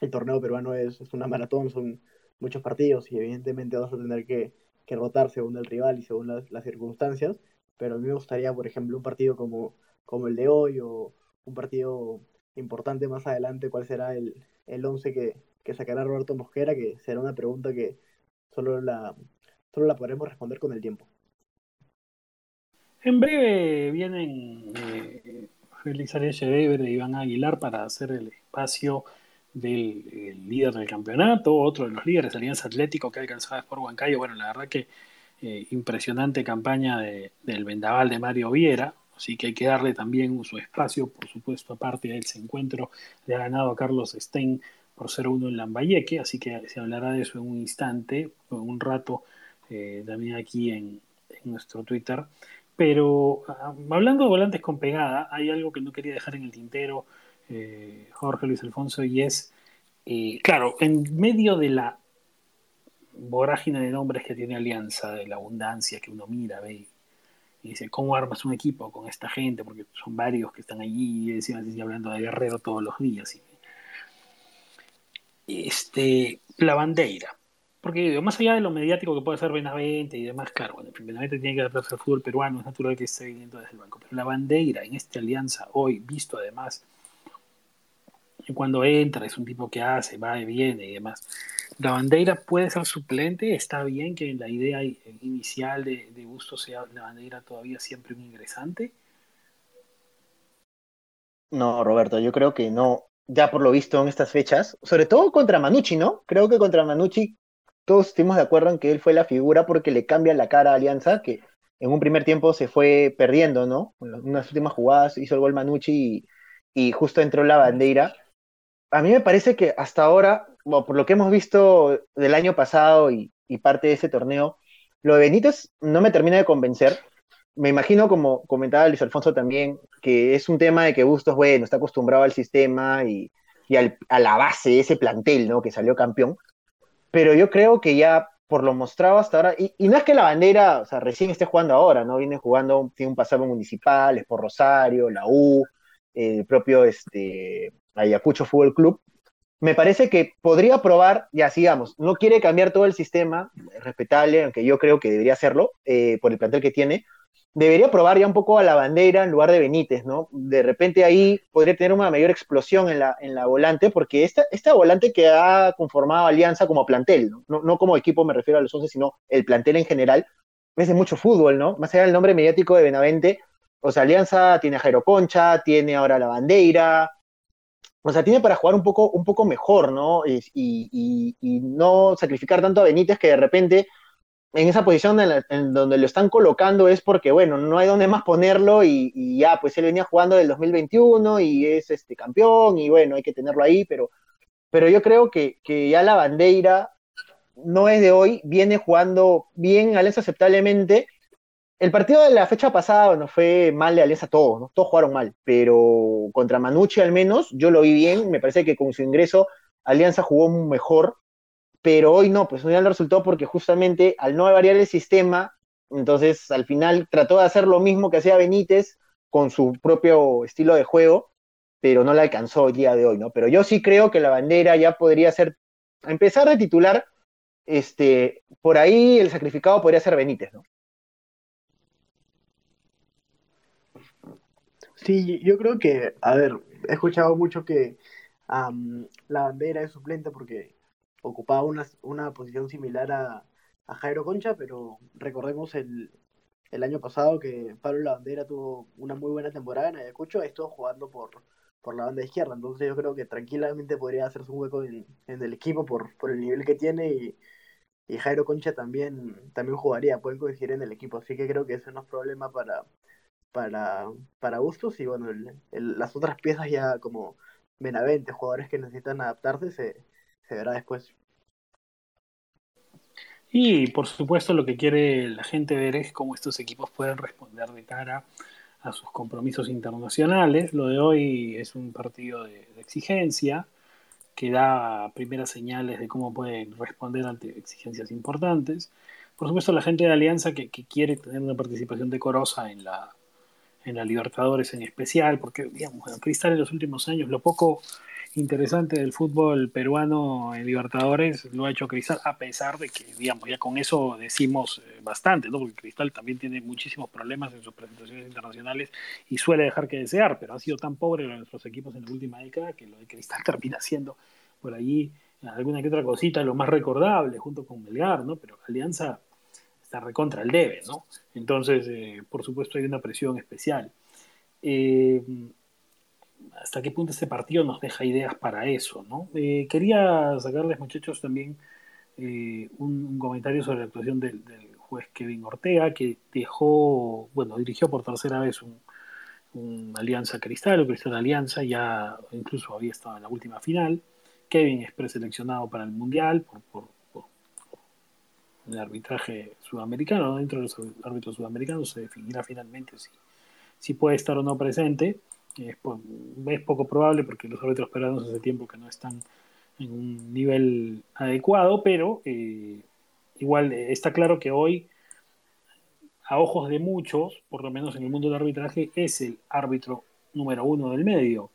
el torneo peruano es, es una maratón, son muchos partidos y evidentemente vas a tener que, que rotar según el rival y según las, las, circunstancias, pero a mí me gustaría, por ejemplo, un partido como, como el de hoy o un partido importante más adelante, cuál será el, el once que, que sacará Roberto Mosquera, que será una pregunta que solo la, solo la podremos responder con el tiempo. En breve vienen eh, Félix Arias Weber e Iván Aguilar para hacer el espacio del líder del campeonato, otro de los líderes, Alianza Atlético, que ha alcanzado por Huancayo. Bueno, la verdad que eh, impresionante campaña del vendaval de Mario Viera, así que hay que darle también su espacio, por supuesto, aparte de ese encuentro, le ha ganado a Carlos Stein por 0-1 en Lambayeque, así que se hablará de eso en un instante, en un rato, eh, también aquí en, en nuestro Twitter. Pero ah, hablando de volantes con pegada, hay algo que no quería dejar en el tintero, eh, Jorge Luis Alfonso, y es, eh, claro, en medio de la vorágine de nombres que tiene Alianza, de la abundancia que uno mira, ve y dice, ¿cómo armas un equipo con esta gente? Porque son varios que están allí, y encima se hablando de Guerrero todos los días. Este, la bandera. Porque más allá de lo mediático que puede ser Benavente y demás, claro, bueno, Benavente tiene que adaptarse al fútbol peruano, es natural que esté viniendo desde el banco. Pero la bandera en esta alianza hoy, visto además, cuando entra, es un tipo que hace, va y viene y demás. La bandera puede ser suplente, está bien que la idea inicial de, de Gusto sea la bandera todavía siempre un ingresante. No, Roberto, yo creo que no, ya por lo visto en estas fechas, sobre todo contra Manucci, ¿no? Creo que contra Manucci todos estuvimos de acuerdo en que él fue la figura porque le cambia la cara a Alianza, que en un primer tiempo se fue perdiendo, ¿no? En unas últimas jugadas hizo el gol Manucci y, justo entró la bandera. A mí me parece que hasta ahora, por lo que hemos visto del año pasado y, parte de ese torneo, lo de Benítez no me termina de convencer. Me imagino, como comentaba Luis Alfonso también, que es un tema de que Bustos, bueno, está acostumbrado al sistema y, a la base de ese plantel, ¿no? Que salió campeón pero yo creo que ya por lo mostrado hasta ahora, y, no es que la bandera, o sea, recién esté jugando ahora, ¿no? Viene jugando, tiene un pasado municipal, es por Rosario, la U, el propio este, Ayacucho Fútbol Club. Me parece que podría probar, ya sigamos, no quiere cambiar todo el sistema, respetable, aunque yo creo que debería hacerlo, eh, por el plantel que tiene, debería probar ya un poco a la bandera en lugar de Benítez, ¿no? De repente ahí podría tener una mayor explosión en la, en la volante, porque esta, esta volante que ha conformado Alianza como plantel, ¿no? No, como equipo me refiero a los 11, sino el plantel en general, es de mucho fútbol, ¿no? Más allá del nombre mediático de Benavente, o sea, Alianza tiene a Jairo Concha, tiene ahora la bandera, o sea, tiene para jugar un poco, un poco mejor, ¿no? Y, no sacrificar tanto a Benítez que de repente en esa posición en, donde lo están colocando es porque, bueno, no hay dónde más ponerlo y, ya, pues él venía jugando del 2021 y es este campeón y bueno, hay que tenerlo ahí, pero, pero yo creo que, que ya la bandera no es de hoy, viene jugando bien Alianza aceptablemente. El partido de la fecha pasada, bueno, fue mal de Alianza todos, ¿no? Todos jugaron mal, pero contra Manucci al menos yo lo vi bien, me parece que con su ingreso Alianza jugó mejor, pero hoy no, pues no resultó porque justamente al no variar el sistema, entonces al final trató de hacer lo mismo que hacía Benítez con su propio estilo de juego, pero no le alcanzó el día de hoy, ¿no? Pero yo sí creo que la bandera ya podría ser, a empezar de titular, este, por ahí el sacrificado podría ser Benítez, ¿no? Sí, yo creo que, a ver, he escuchado mucho que la bandera es suplente porque ocupaba una, una posición similar a, Jairo Concha, pero recordemos el, el año pasado que Pablo Lavandera tuvo una muy buena temporada en Ayacucho, estuvo jugando por, por la banda izquierda, entonces yo creo que tranquilamente podría hacerse un hueco en, en el equipo por, por el nivel que tiene y, y, Jairo Concha también, también jugaría, pueden coincidir en el equipo, así que creo que eso no es problema para, para, para Bustos y bueno, las otras piezas ya como Benavente, jugadores que necesitan adaptarse, se, se verá después. Y por supuesto lo que quiere la gente ver es cómo estos equipos pueden responder de cara a sus compromisos internacionales. Lo de hoy es un partido de, exigencia que da primeras señales de cómo pueden responder ante exigencias importantes. Por supuesto la gente de Alianza que, quiere tener una participación decorosa en la, en la Libertadores en especial, porque digamos, Cristal en los últimos años, lo poco interesante del fútbol peruano en Libertadores lo ha hecho Cristal, a pesar de que, digamos, ya con eso decimos eh, bastante, ¿no? Porque Cristal también tiene muchísimos problemas en sus presentaciones internacionales y suele dejar que desear, pero ha sido tan pobre nuestros equipos en la última década que lo de Cristal termina siendo por allí alguna que otra cosita, lo más recordable, junto con Melgar, ¿no? Pero Alianza está recontra el debe, ¿no? Entonces, eh, por supuesto, hay una presión especial. Eh, ¿Hasta qué punto este partido nos deja ideas para eso, ¿no? Eh, quería sacarles, muchachos, también un, comentario sobre la actuación del, juez Kevin Ortega, que dejó, bueno, dirigió por tercera vez un, Alianza Cristal o Cristal Alianza, ya incluso había estado en la última final. Kevin es preseleccionado para el Mundial por, el arbitraje sudamericano. Dentro de los árbitros sudamericanos se definirá finalmente si, si puede estar o no presente. Es, poco probable porque los árbitros peruanos hace tiempo que no están en un nivel adecuado, pero eh, igual eh, está claro que hoy, a ojos de muchos, por lo menos en el mundo del arbitraje, es el árbitro número uno del medio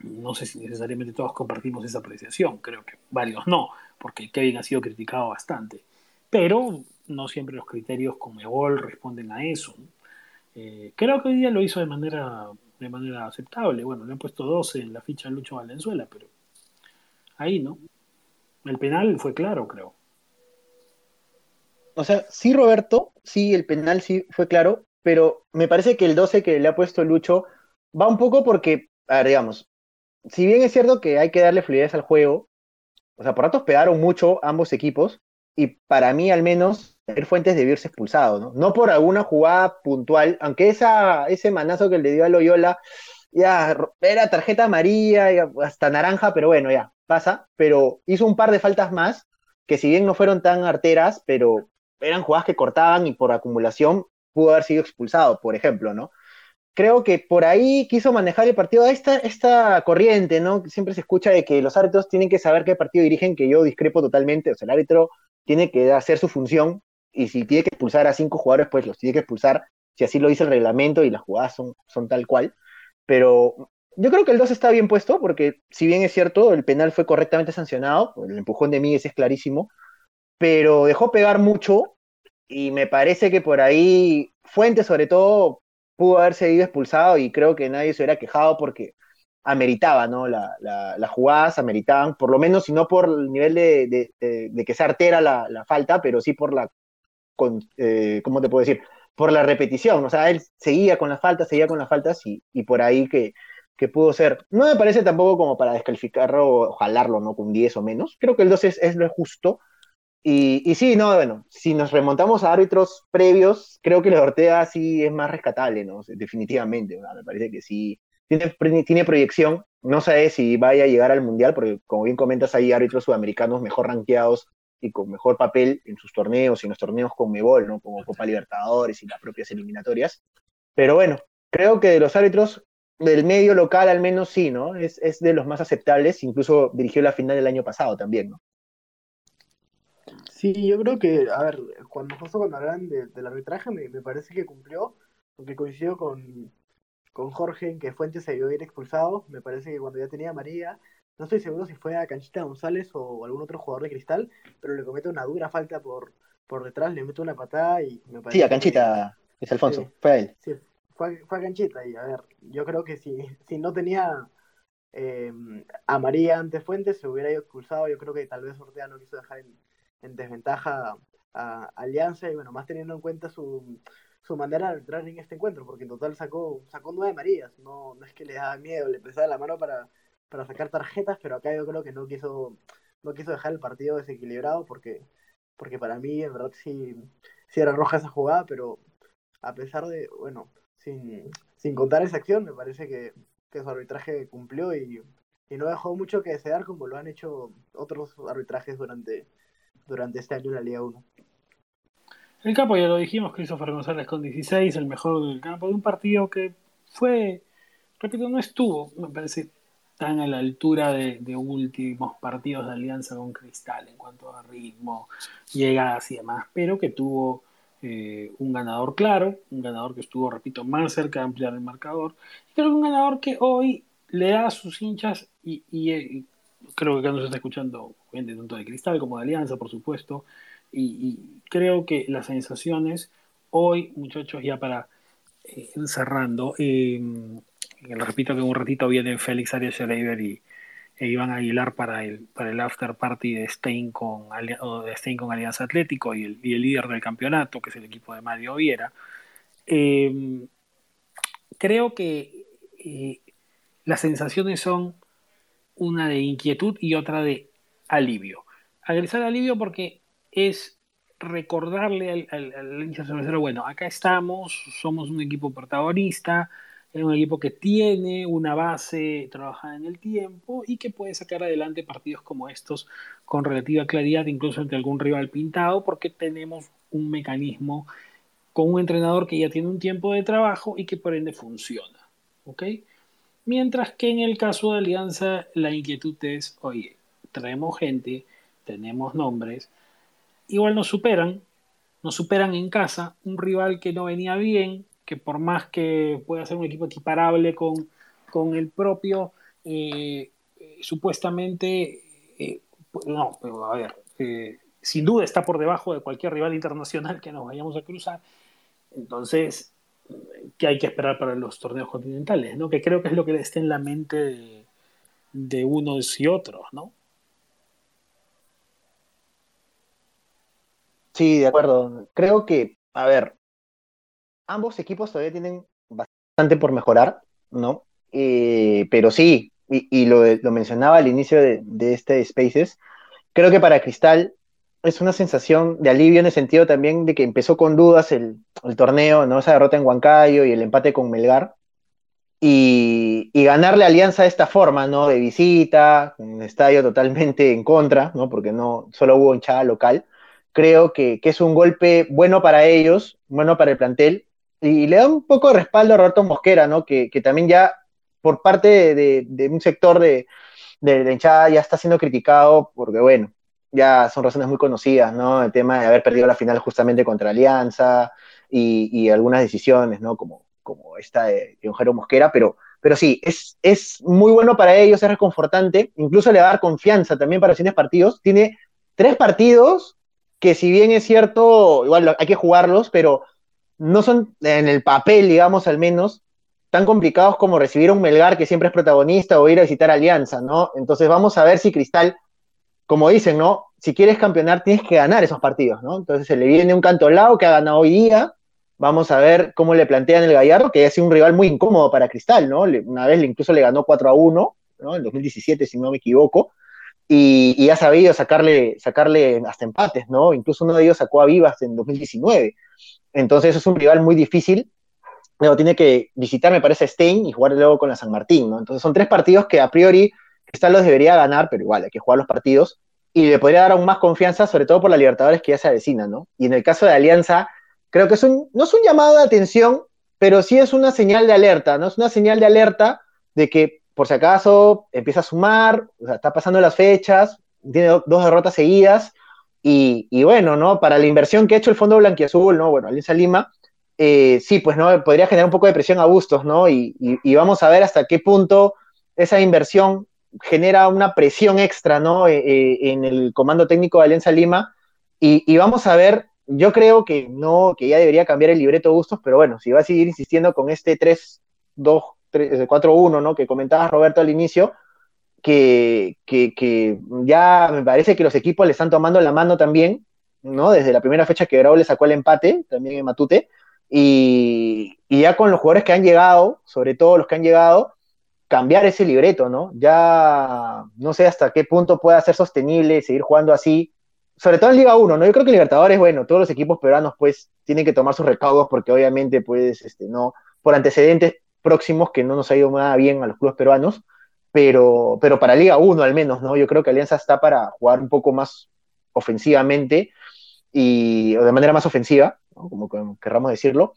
no sé si necesariamente todos compartimos esa apreciación, creo que varios no, porque Kevin ha sido criticado bastante, pero no siempre los criterios como Ebol responden a eso. Eh, creo que hoy día lo hizo de manera, de manera aceptable, bueno, le han puesto 12 en la ficha de Lucho Valenzuela, pero ahí no. El penal fue claro, creo. O sea, sí, Roberto, sí, el penal sí fue claro, pero me parece que el 12 que le ha puesto Lucho va un poco porque, a ver, digamos, si bien es cierto que hay que darle fluidez al juego, o sea, por ratos pegaron mucho ambos equipos, y para mí al menos, el Fuentes debió irse expulsado, ¿no? No por alguna jugada puntual, aunque esa, ese manazo que le dio a Loyola, ya era tarjeta amarilla, hasta naranja, pero bueno, ya, pasa, pero hizo un par de faltas más, que si bien no fueron tan arteras, pero eran jugadas que cortaban y por acumulación pudo haber sido expulsado, por ejemplo, ¿no? creo que por ahí quiso manejar el partido. Esta, esta corriente, ¿no? Siempre se escucha de que los árbitros tienen que saber qué partido dirigen, que yo discrepo totalmente. O sea, el árbitro tiene que hacer su función y si tiene que expulsar a cinco jugadores, pues los tiene que expulsar, si así lo dice el reglamento y las jugadas son, son tal cual. Pero yo creo que el 2 está bien puesto, porque si bien es cierto, el penal fue correctamente sancionado, el empujón de Miguel es clarísimo, pero dejó pegar mucho y me parece que por ahí Fuentes sobre todo pudo haber seguido expulsado y creo que nadie se hubiera quejado porque ameritaba, ¿no? La, las jugadas ameritaban, por lo menos, si no por el nivel de, que se artera la, falta, pero sí por la, con, eh, ¿cómo te puedo decir? Por la repetición, o sea, él seguía con las faltas, seguía con las faltas y, por ahí que, que pudo ser. No me parece tampoco como para descalificarlo o jalarlo, ¿no? Con 10 o menos. Creo que el 2 es, es lo justo. Y, sí, no, bueno, si nos remontamos a árbitros previos, creo que el Ortega sí es más rescatable, ¿no? Definitivamente, me parece que sí. Tiene, tiene proyección, no sé si vaya a llegar al Mundial, porque como bien comentas, hay árbitros sudamericanos mejor rankeados y con mejor papel en sus torneos y en los torneos con Mebol, ¿no? Como Copa Libertadores y las propias eliminatorias. Pero bueno, creo que de los árbitros del medio local al menos sí, ¿no? Es, es de los más aceptables, incluso dirigió la final el año pasado también, ¿no? Sí, yo creo que, a ver, cuando justo cuando hablan de, del arbitraje me, me, parece que cumplió, porque coincido con, con Jorge en que Fuentes se vio ir expulsado, me parece que cuando ya tenía María, no estoy seguro si fue a Canchita González o algún otro jugador de cristal, pero le comete una dura falta por, por detrás, le mete una patada y me parece Sí, a Canchita, es Alfonso, fue a él. Sí, fue, fue, a Canchita y a ver, yo creo que si, si no tenía eh, a María ante Fuentes se hubiera ido expulsado, yo creo que tal vez Ortega no quiso dejar en en desventaja a Alianza y bueno, más teniendo en cuenta su, su manera de entrar en este encuentro, porque en total sacó, sacó nueve Marías, no, no es que le daba miedo, le pesaba la mano para, para sacar tarjetas, pero acá yo creo que no quiso, no quiso dejar el partido desequilibrado porque, porque para mí en verdad sí, sí era roja esa jugada, pero a pesar de, bueno, sin, sin contar esa acción, me parece que, que su arbitraje cumplió y, y no dejó mucho que desear como lo han hecho otros arbitrajes durante, durante este año en la Liga 1. El campo, ya lo dijimos, Christopher González con 16, el mejor del campo, de un partido que fue, repito, no estuvo, me parece, tan a la altura de, últimos partidos de alianza con Cristal en cuanto a ritmo, llegadas y demás, pero que tuvo eh, un ganador claro, un ganador que estuvo, repito, más cerca de ampliar el marcador, y creo que un ganador que hoy le da a sus hinchas y, creo que acá nos está escuchando gente tanto de Cristal como de Alianza, por supuesto, y, creo que las sensaciones hoy, muchachos, ya para eh, cerrando, eh, repito que un ratito viene Félix Arias Schreiber y e Iván Aguilar para el, para el after party de Stein con, de con Alianza Atlético y el, líder del campeonato, que es el equipo de Mario Viera. Eh, creo que eh, las sensaciones son una de inquietud y otra de alivio. Agresar alivio porque es recordarle al, al, al hincha bueno, acá estamos, somos un equipo protagonista, es un equipo que tiene una base trabajada en el tiempo y que puede sacar adelante partidos como estos con relativa claridad, incluso ante algún rival pintado, porque tenemos un mecanismo con un entrenador que ya tiene un tiempo de trabajo y que por ende funciona. Mientras que en el caso de Alianza la inquietud es, oye, traemos gente, tenemos nombres, igual nos superan, nos superan en casa, un rival que no venía bien, que por más que pueda ser un equipo equiparable con, con el propio, eh, eh, supuestamente, eh, no, pero a ver, sin duda está por debajo de cualquier rival internacional que nos vayamos a cruzar. Entonces, ¿qué hay que esperar para los torneos continentales? ¿no? Que creo que es lo que está en la mente de, de unos y otros, ¿no? Sí, de acuerdo. Creo que, a ver, ambos equipos todavía tienen bastante por mejorar, ¿no? Eh, pero sí, y, lo, mencionaba al inicio de, de este Spaces, creo que para Cristal es una sensación de alivio en el sentido también de que empezó con dudas el, torneo, ¿no? Esa derrota en Huancayo y el empate con Melgar. Y, ganarle Alianza de esta forma, ¿no? De visita, un estadio totalmente en contra, ¿no? Porque no, solo hubo hinchada local. Creo que, es un golpe bueno para ellos, bueno para el plantel, y le da un poco de respaldo a Roberto Mosquera, ¿no? Que, también ya por parte de, un sector de, de, de hinchada ya está siendo criticado porque, bueno, ya son razones muy conocidas, ¿no? El tema de haber perdido la final justamente contra Alianza y, algunas decisiones, ¿no? Como, como esta de, de Mosquera, pero, pero sí, es, es muy bueno para ellos, es reconfortante, incluso le va a dar confianza también para los siguientes partidos. Tiene tres partidos que si bien es cierto, igual hay que jugarlos, pero no son en el papel, digamos al menos, tan complicados como recibir a un Melgar que siempre es protagonista o ir a visitar Alianza, ¿no? Entonces vamos a ver si Cristal como dicen, ¿no? Si quieres campeonar, tienes que ganar esos partidos, ¿no? Entonces se le viene un canto al lado que ha ganado hoy día. Vamos a ver cómo le plantean el Gallardo, que ha sido un rival muy incómodo para Cristal, ¿no? Una vez incluso le ganó 4 a 1, ¿no? En 2017, si no me equivoco. Y, ha sabido sacarle, sacarle hasta empates, ¿no? Incluso uno de ellos sacó a Vivas en 2019. Entonces es un rival muy difícil. Luego tiene que visitar, me parece, Stein y jugar luego con la San Martín, ¿no? Entonces son tres partidos que a priori Cristal los debería ganar, pero igual hay que jugar los partidos y le podría dar aún más confianza, sobre todo por la Libertadores que ya se avecina, ¿no? Y en el caso de Alianza, creo que es un, no es un llamado de atención, pero sí es una señal de alerta, ¿no? Es una señal de alerta de que, por si acaso, empieza a sumar, está pasando las fechas, tiene dos derrotas seguidas, y, bueno, ¿no? Para la inversión que ha hecho el Fondo Blanquiazul, ¿no? Bueno, Alianza Lima, eh, sí, pues, ¿no? Podría generar un poco de presión a Bustos, ¿no? Y, vamos a ver hasta qué punto esa inversión genera una presión extra, ¿no? Eh, eh, en el comando técnico de Alianza Lima. Y, vamos a ver, yo creo que no, que ya debería cambiar el libreto Bustos, pero bueno, si va a seguir insistiendo con este 3-2-4-1, ¿no? Que comentabas Roberto al inicio, que, que, ya me parece que los equipos le están tomando la mano también, ¿no? Desde la primera fecha que Grau le sacó el empate, también en Matute, y, y, ya con los jugadores que han llegado, sobre todo los que han llegado, cambiar ese libreto, ¿no? Ya no sé hasta qué punto pueda ser sostenible seguir jugando así, sobre todo en Liga 1, ¿no? Yo creo que Libertadores, bueno, todos los equipos peruanos pues tienen que tomar sus recaudos porque obviamente pues, este, no, por antecedentes próximos que no nos ha ido nada bien a los clubes peruanos, pero, pero para Liga 1 al menos, ¿no? Yo creo que Alianza está para jugar un poco más ofensivamente y, o de manera más ofensiva, como querramos decirlo,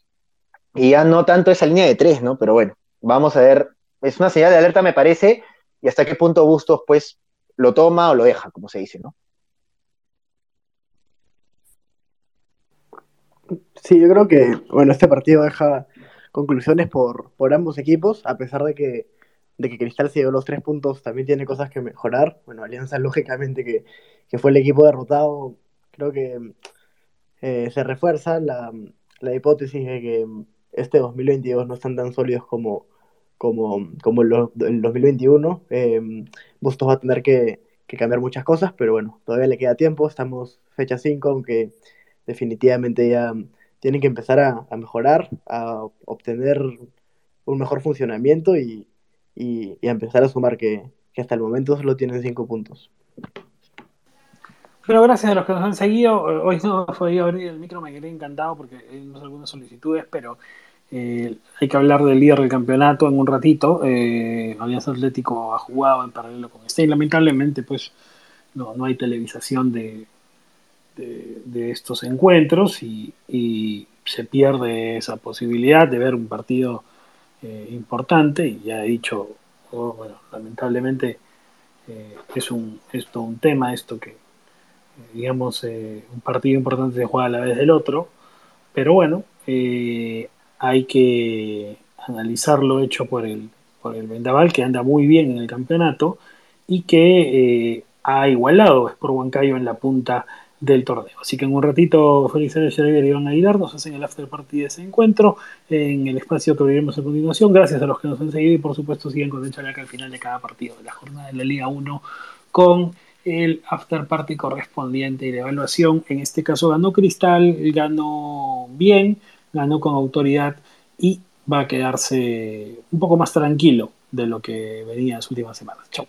y ya no tanto esa línea de tres, ¿no? Pero bueno, vamos a ver es una señal de alerta, me parece, y hasta qué punto Bustos, pues, lo toma o lo deja, como se dice, ¿no? Sí, yo creo que, bueno, este partido deja conclusiones por, por ambos equipos, a pesar de que de que Cristal se dio los tres puntos también tiene cosas que mejorar. Bueno, Alianza lógicamente que, que fue el equipo derrotado, creo que eh, se refuerza la, la, hipótesis de que este 2022 no están tan sólidos como, como, como el, 2021. Eh, Bustos va a tener que, que, cambiar muchas cosas, pero bueno, todavía le queda tiempo, estamos fecha 5, aunque definitivamente ya tienen que empezar a, mejorar, a obtener un mejor funcionamiento y, y, a empezar a sumar que, hasta el momento solo tienen 5 puntos. Bueno, gracias a los que nos han seguido. Hoy no fue abrir el micro, me quedé encantado porque hay algunas solicitudes, pero eh, hay que hablar del líder del campeonato en un ratito. Eh, Alianza Atlético ha jugado en paralelo con este y lamentablemente pues no, no hay televisación de, de, de estos encuentros y, se pierde esa posibilidad de ver un partido eh, importante y ya he dicho, oh, bueno, lamentablemente eh, es, un, es todo un tema esto que, digamos, eh, un partido importante se juega a la vez del otro, pero bueno, hay que analizar lo hecho por el, por el Vendaval, que anda muy bien en el campeonato y que ha igualado es por Huancayo en la punta del torneo. Así que en un ratito Félix Scherer y Iván Aguilar nos hacen el after party de ese encuentro en el espacio que veremos a continuación. Gracias a los que nos han seguido y por supuesto siguen con el al final de cada partido de la jornada de la Liga 1 con el after party correspondiente y la evaluación. En este caso ganó Cristal, ganó bien, ganó con autoridad y va a quedarse un poco más tranquilo de lo que venía en las últimas semanas. Chau.